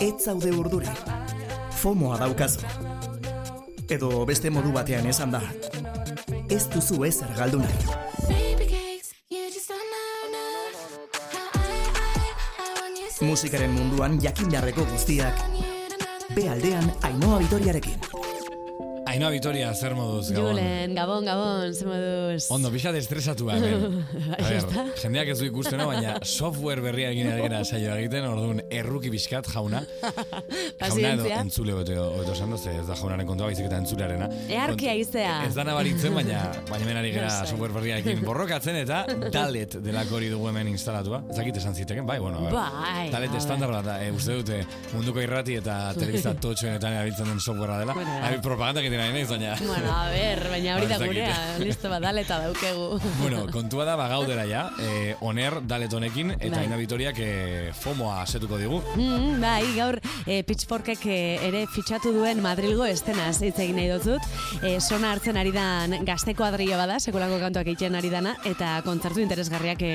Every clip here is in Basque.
Ez zaude urduri. FOMOa daukazu. Edo beste modu batean esan da. Ez duzu ezer galdu nahi. Musikaren munduan jakin jarreko guztiak. Be aldean Ainhoa Vitoriarekin. Ainoa Vitoria, zer moduz, Gabon? Julen, Gabon, Gabon, zer moduz? Ondo, pixat estresatu hemen. A Ahí ber, está. jendeak ez du ikustena, baina software berria egin egera saio egiten, orduan erruki bizkat jauna. Jauna edo entzule hobeto, hobeto esan ez da jaunaren kontua baizik eta entzulearena. Earkia izea. Ez da nabaritzen, baina baina hemen ari gera Lasai. software berriarekin borrokatzen eta dalet delako hori dugu hemen instalatua. Ez dakit esan ziteken, bai, bueno. Bai, Dalet estandar bat da, e, uste dute munduko irrati eta telebista totxoenetan erabiltzen den softwarea dela. Bueno, da. Abi, propaganda egiten ari naiz, baina... Bueno, a ver, baina hori da gurea, listo bat daleta daukegu. Bueno, kontua da bagaudera ja, eh, oner dalet honekin, eta Bai. Aina Vitoriak eh, FOMOa asetuko digu. Mm, bai, gaur e, Pitchforkek eh, ere fitxatu duen Madrilgo estenaz hitz egin nahi dutut. E, sona hartzen ari dan gazteko adria bada, sekulako kantuak egiten ari dana, eta kontzertu interesgarriak e,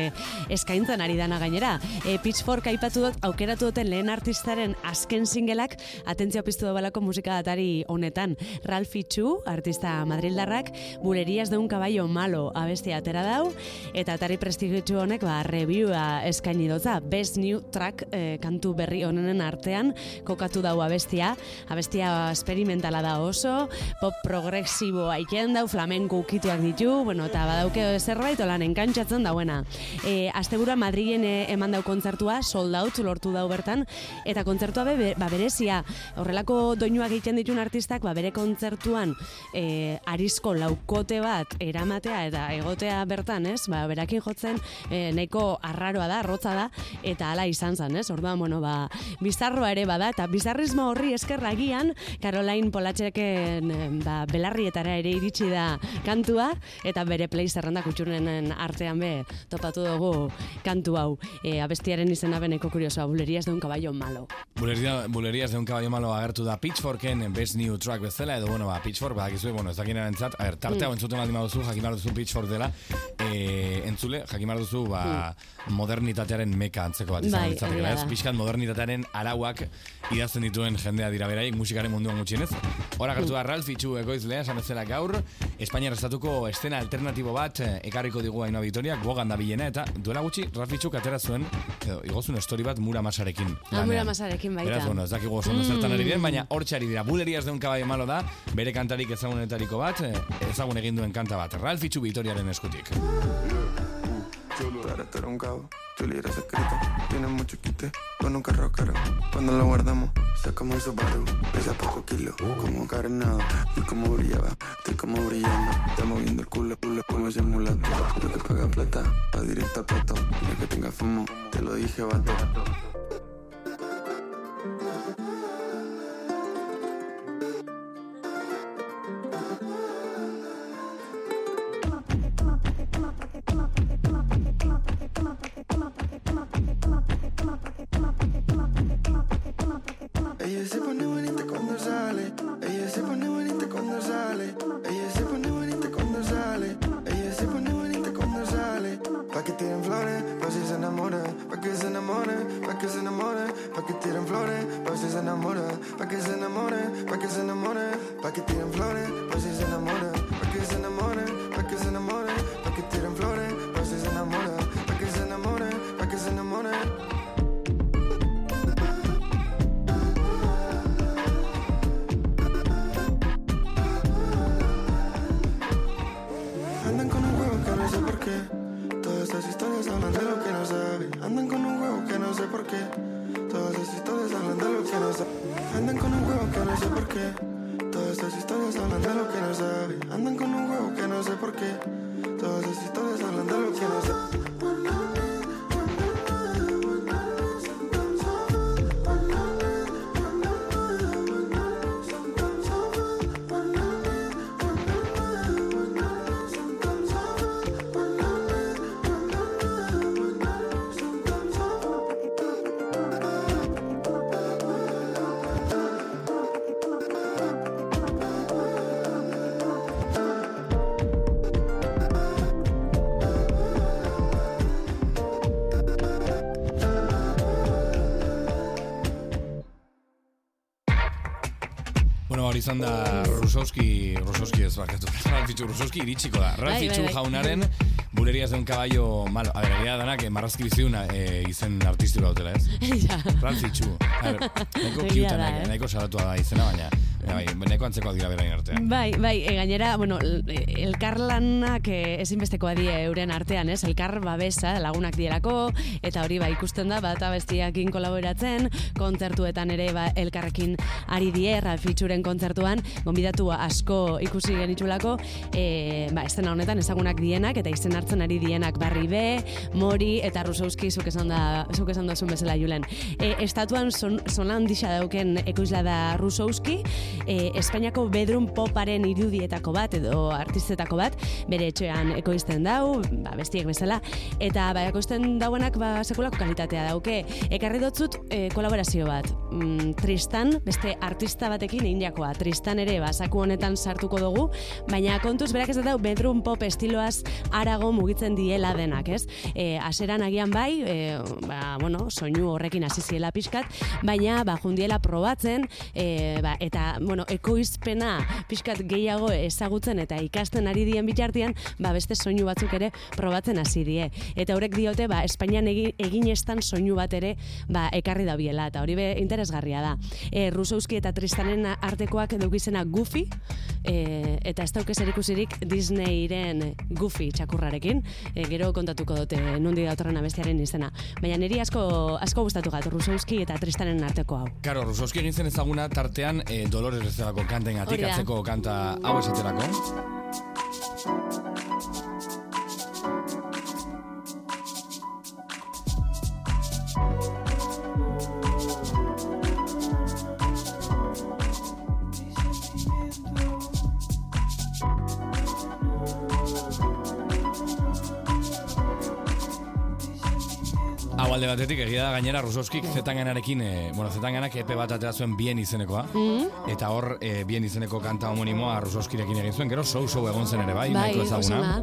eskaintzen ari dana gainera. E, Pitchfork aipatu dut, aukeratu duten lehen artistaren azken singelak, atentzio piztu dobalako musika atari honetan. Ralph Itxu, artista madrildarrak, bulerías de un caballo malo abestia atera dau, eta atari prestigitzu honek ba, reviewa eskaini dotza. Best New Track eh, kantu berri honenen artean kokatu dau abestia. Abestia experimentala da oso, pop progresibo aiken dau, flamenko ukituak ditu, bueno, eta badauke zerbait olan enkantzatzen dauena. E, Astebura Madrilen e, eman dau kontzertua, sold out lortu dau bertan, eta kontzertua be, ba, berezia, horrelako doinuak egiten ditun artistak, ba, bere kontzertuan e, arizko laukote bat eramatea eta egotea bertan, ez? Ba, berakin jotzen e, nahiko arraroa da, arrotza da, eta hala izan zen, ez? Orduan, bueno, ba, bizarroa ere bada, eta bizarrismo horri eskerragian, Caroline Polatxeken e, ba, belarrietara ere iritsi da kantua, eta bere play zerrenda kutxurenen artean be, topatu dugu kantu hau. E, abestiaren izena beneko kuriosoa, bulerías de un caballo malo. Buleria, bulerías de un caballo malo agertu da Pitchforken Best New Track bezala, edo, bueno, ba, Pitchfork, ba, gizue, bueno, ez dakien erantzat, a ber, tarte hau entzuten baldin baduzu, jakin behar duzu Pitchfork dela, e, entzule, jakin behar duzu, ba, modernitatearen meka antzeko bat izan Bai, ez? da. Pixkat modernitatearen arauak idazten dituen jendea dira beraik, musikaren munduan gutxienez. Hora gertu da Ralph Itxu ekoizlea, esan bezala gaur, Espainiar estatuko estena alternatibo bat eh, ekarriko digu Ainoa Vitoria, gogan da bilena, eta duela gutxi Ralph Itxuk atera zuen, edo, igozun story bat mura masarekin. Ah. Mura Masarekin baita. Beraz, bueno, ez dakigu oso ondo zertan ari diren, baina hor txari dira. Bulerías de un caballo malo da, bere kantarik ezagunetariko bat, eh, ezagun egin duen kanta bat. Ralph Itxu Vitoriaren eskutik. Tú eres un cabo, Chuli eres secreto, tiene mucho quite, con un carro caro. Cuando lo guardamos, sacamos el Subaru, pesa poco kilo, como carenado, y como brillaba, estoy como brillando, está moviendo el culo, culo como ese mulato, lo que paga plata, va directo al plato, y que tenga fumo, te lo dije, vato. Izan da Rusowski, Rusowski ez barkatu, Ralfitxu Rusowski iritsiko da. Ralfitxu bai, bai. jaunaren buleriaz de un caballo malo. A ver, egia danak, eh, marrazki biziduna eh, izen artistiru dautela, ez? Ja. Ralfitxu. A ver, nahiko cute, da, nahiko, eh? nahiko salatua da izena, baina, bai, nahiko antzekoak dira berain artean. Bai, bai, e, gainera, bueno, el- elkarlanak e, ezinbestekoa die euren artean, ez? Elkar babesa lagunak dielako, eta hori ba ikusten da, bata bestiakin kolaboratzen, kontzertuetan ere ba, elkarrekin ari die, Ralfitxuren kontzertuan, gonbidatu asko ikusi genitulako, e, ba, estena honetan ezagunak dienak, eta izen hartzen ari dienak Barri B, Mori, eta Rusowski, zuk esan da, zuk esan duzun bezala Julen. E, estatuan son, handisa dauken ekoizla da Rusowski, e, Espainiako bedroom poparen irudietako bat edo artistetako bat, bere etxean ekoizten dau, ba, bestiek bezala, eta ba, ekoizten dauenak ba, sekulako kalitatea dauke. Ekarri dotzut e, kolaborazio bat. Mm, Tristan, beste artista batekin egin jakoa. Tristan ere, ba, zaku honetan sartuko dugu, baina kontuz berak ez da bedroom pop estiloaz arago mugitzen diela denak, ez? E, aseran agian bai, e, ba, bueno, soinu horrekin hasi ziela pixkat, baina ba, jundiela probatzen, e, ba, eta, bueno, ekoizpena pixkat gehiago ezagutzen eta ikasten ari dien bitartean, ba, beste soinu batzuk ere probatzen hasi die. Eta horrek diote, ba, Espainian egin, egin estan soinu bat ere, ba, ekarri da biela, eta hori be interesgarria da. E, Rusowski eta Tristanen artekoak edukizena Goofy, e, eta ez dauke ikusirik Disneyren Goofy txakurrarekin, e, gero kontatuko dute nundi datorren abestiaren izena. Baina niri asko, asko gustatu gat, Rusowski eta Tristanen arteko hau. Karo, Rusowski egin zen ezaguna tartean eh, Dolores bezalako kanten atikatzeko kanta hau esaterako. Alde batetik egia da gainera Rusowskik zetanganarekin, e, bueno, zetanganak epe bat atera zuen bien izenekoa. Eta hor, e, bien izeneko kanta homonimoa Rusowskirekin egin zuen, gero show-show egon zen ere bai, Bai, nahiko ezaguna.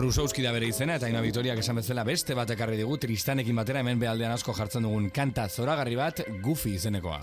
Rusowski da bere izena eta Ina Vitoriak esan bezala beste bat ekarri digu Tristanekin batera hemen behaldean asko jartzen dugun kanta zoragarri bat Goofy izenekoa.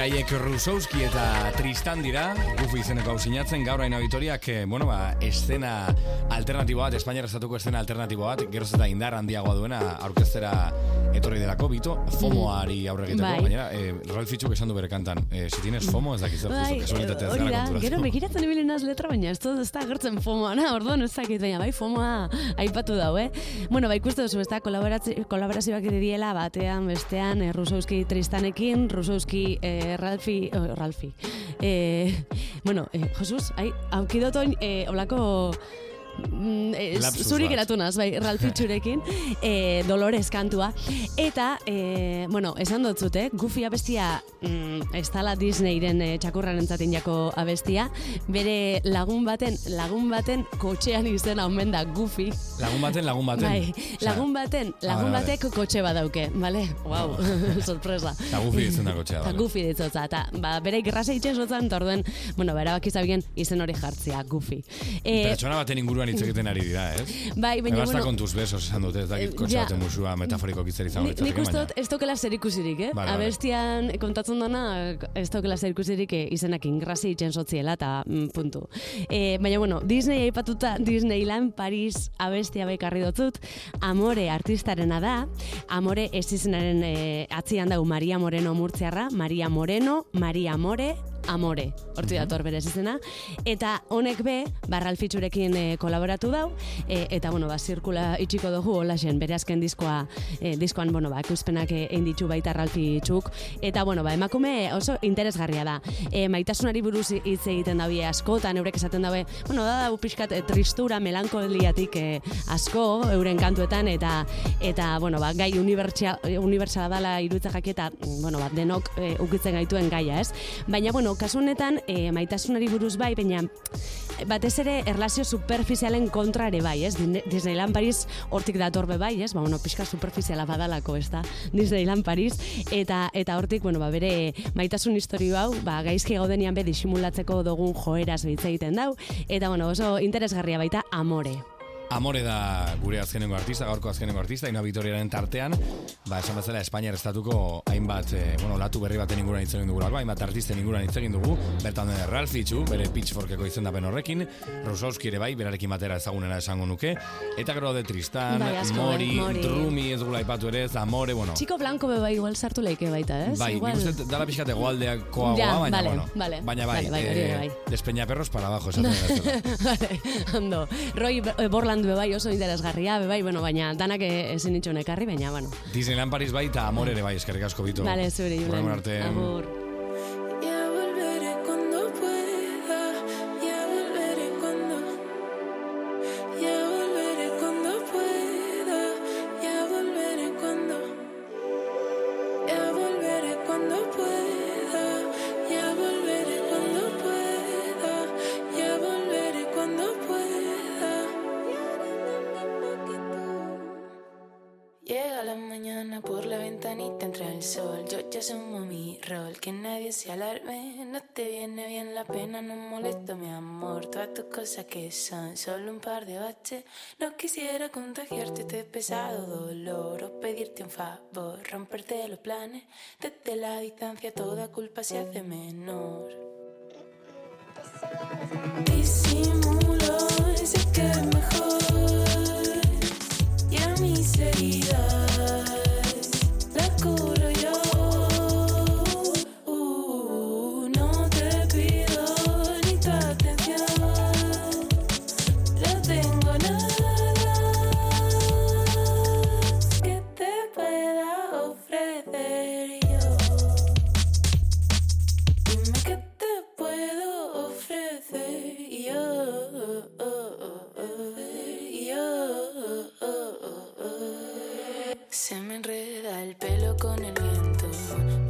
Beraiek Rusowski eta Tristan dira, gufu izeneko hau sinatzen, gaur hain auditoriak, eh, bueno, ba, escena alternatibo bat, Espainiar estatuko escena alternatibo bat, geroz eta indar handiagoa duena, aurkeztera etorri delako, bito, FOMOari aurre egiteko, Bai. baina, eh, Ralph Fitchuk esan du bere kantan, eh, si tienes FOMO, ez dakiz, Bai, justo, kasualitatea ez gara gero begiratzen ibili naz letra, baina ez, da- ez da agertzen FOMOa, na, orduan ez dakit, baina bai FOMOa aipatu dau, eh? Bueno, ba, ikuste duzu, ez da, kolaborazioak diela batean, bestean, eh, Rusowski Tristanekin, Rusowski eh, Ralfi, oh, Ralfi. Eh, bueno, eh, Jesus, ai, aukidotoin, eh, olako mm, eh, zuri geratu naz, bai, Ralfitxurekin, eh, Dolores kantua. Eta, eh, bueno, esan dut zute, Goofy abestia mm, ez dala Disneyren eh, txakurraren zaten jako abestia, bere lagun baten, lagun baten kotxean izena omen da Goofy. Lagun baten, lagun baten. Bai, lagun baten, Ah, lagun batek kotxe badauke, bale? Wow, sorpresa. Eta Goofy ditzen da kotxea, Eta vale. Goofy ditzotza, eta ba, bere grasa itxen zotzen, eta orduen, bueno, ba, erabaki zabien izen hori jartzea, Goofy. Eh, Pertsona baten inguruan hitz egiten ari dira, ez? bai, baina, basta bueno, con tus besos esan dute, ez dakit Eh, kotxe ja. baten musua metaforiko kitzer izango Ni- Nik uste dut ez tokela zer ikusirik, eh? Vale, vale. Abestian kontatzen dana, ez tokela zer ikusirik eh, izenak ingrasi itxen sotziela, eta mm, puntu. E, baina, bueno, Disney aipatuta Disneyland Paris abestia bekarri dotzut, Amore artistarena da, Amore ez izenaren e, atzian dau Maria Moreno murtziarra, Maria Moreno, Maria More, Amore, horti dator berez izena, eta honek be, barralfitzurekin e, kolaboratu dau, e, eta, bueno, ba, zirkula itxiko dugu, holaxen, bere azken diskoa, e, diskoan, bueno, ba, ekoizpenak e, egin ditu baita Ralfi txuk, eta, bueno, ba, emakume oso interesgarria da. E, maitasunari buruz hitz egiten dabie askotan, eurek esaten dabe, bueno, da, da, pixkat, e, tristura, melankoliatik e, asko, euren kantuetan, eta, eta, bueno, ba, gai unibertsala, dala iruditza jaki eta, bueno, ba, denok e, ukitzen gaituen gaia, ez? Baina, bueno, kasu honetan, e, maitasunari buruz bai, baina batez ere erlazio superficialen kontra ere bai, ez? Disneyland Paris hortik dator be bai, ez? Ba, bueno, pixka superficiala badalako, ez da? Disneyland Paris eta eta hortik, bueno, ba, bere maitasun historio hau, ba, gaizki gaudenian be disimulatzeko dugun joeraz hitz egiten dau eta bueno, oso interesgarria baita amore. Amore da gure azkenengo artista, gaurko azkenengo artista, ino Vitoriaren tartean, ba, esan bezala Espainiar estatuko hainbat, eh, bueno, latu berri baten inguruan hitz egin dugu, hainbat artisten inguruan hitz egin dugu, bertan den Ralph Itxu, bere Pitchforkeko izendapen horrekin, Rusowski ere bai, berarekin batera ezagunena esango nuke, eta gero de Tristan, Bai, asko, Mori, eh, Mori. Drumi, ez gula aipatu ere, Amore, bueno, Chico Blanco be bai igual sartu leike baita, ez? Bai, igual... nik uste dala pixkat egualdeakoa Ja, baina, vale, bueno, vale, baina bai, vale, bai, ere bai. despeñaperros para abajo, esaten. Vale, ondo. Roy eh, Borland be bai oso interesgarria, be bai, bueno, baina danak eh, ezin itxun ekarri, baina, bueno. Disneyland Paris bai, eta Amore ere bai, eskerrik asko bitu. Vale, zure, Julen. Agur. Llega la mañana por la ventanita entra el sol. Yo ya asumo mi rol, que nadie se alarme. No te viene bien la pena, no molesto mi amor. Todas tus cosas que son solo un par de baches. No quisiera contagiarte este pesado dolor o pedirte un favor, romperte los planes. Desde la distancia toda culpa se hace menor. Disimulo, sé que Se me enreda el pelo con el viento.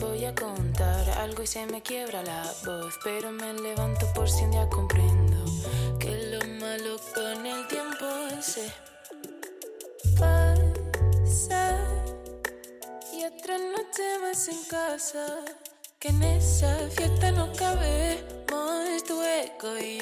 Voy a contar algo y se me quiebra la voz. Pero me levanto por si un día comprendo que lo malo con el tiempo se pasa. Y otra noche más en casa. Que en esa fiesta no cabemos tu eco y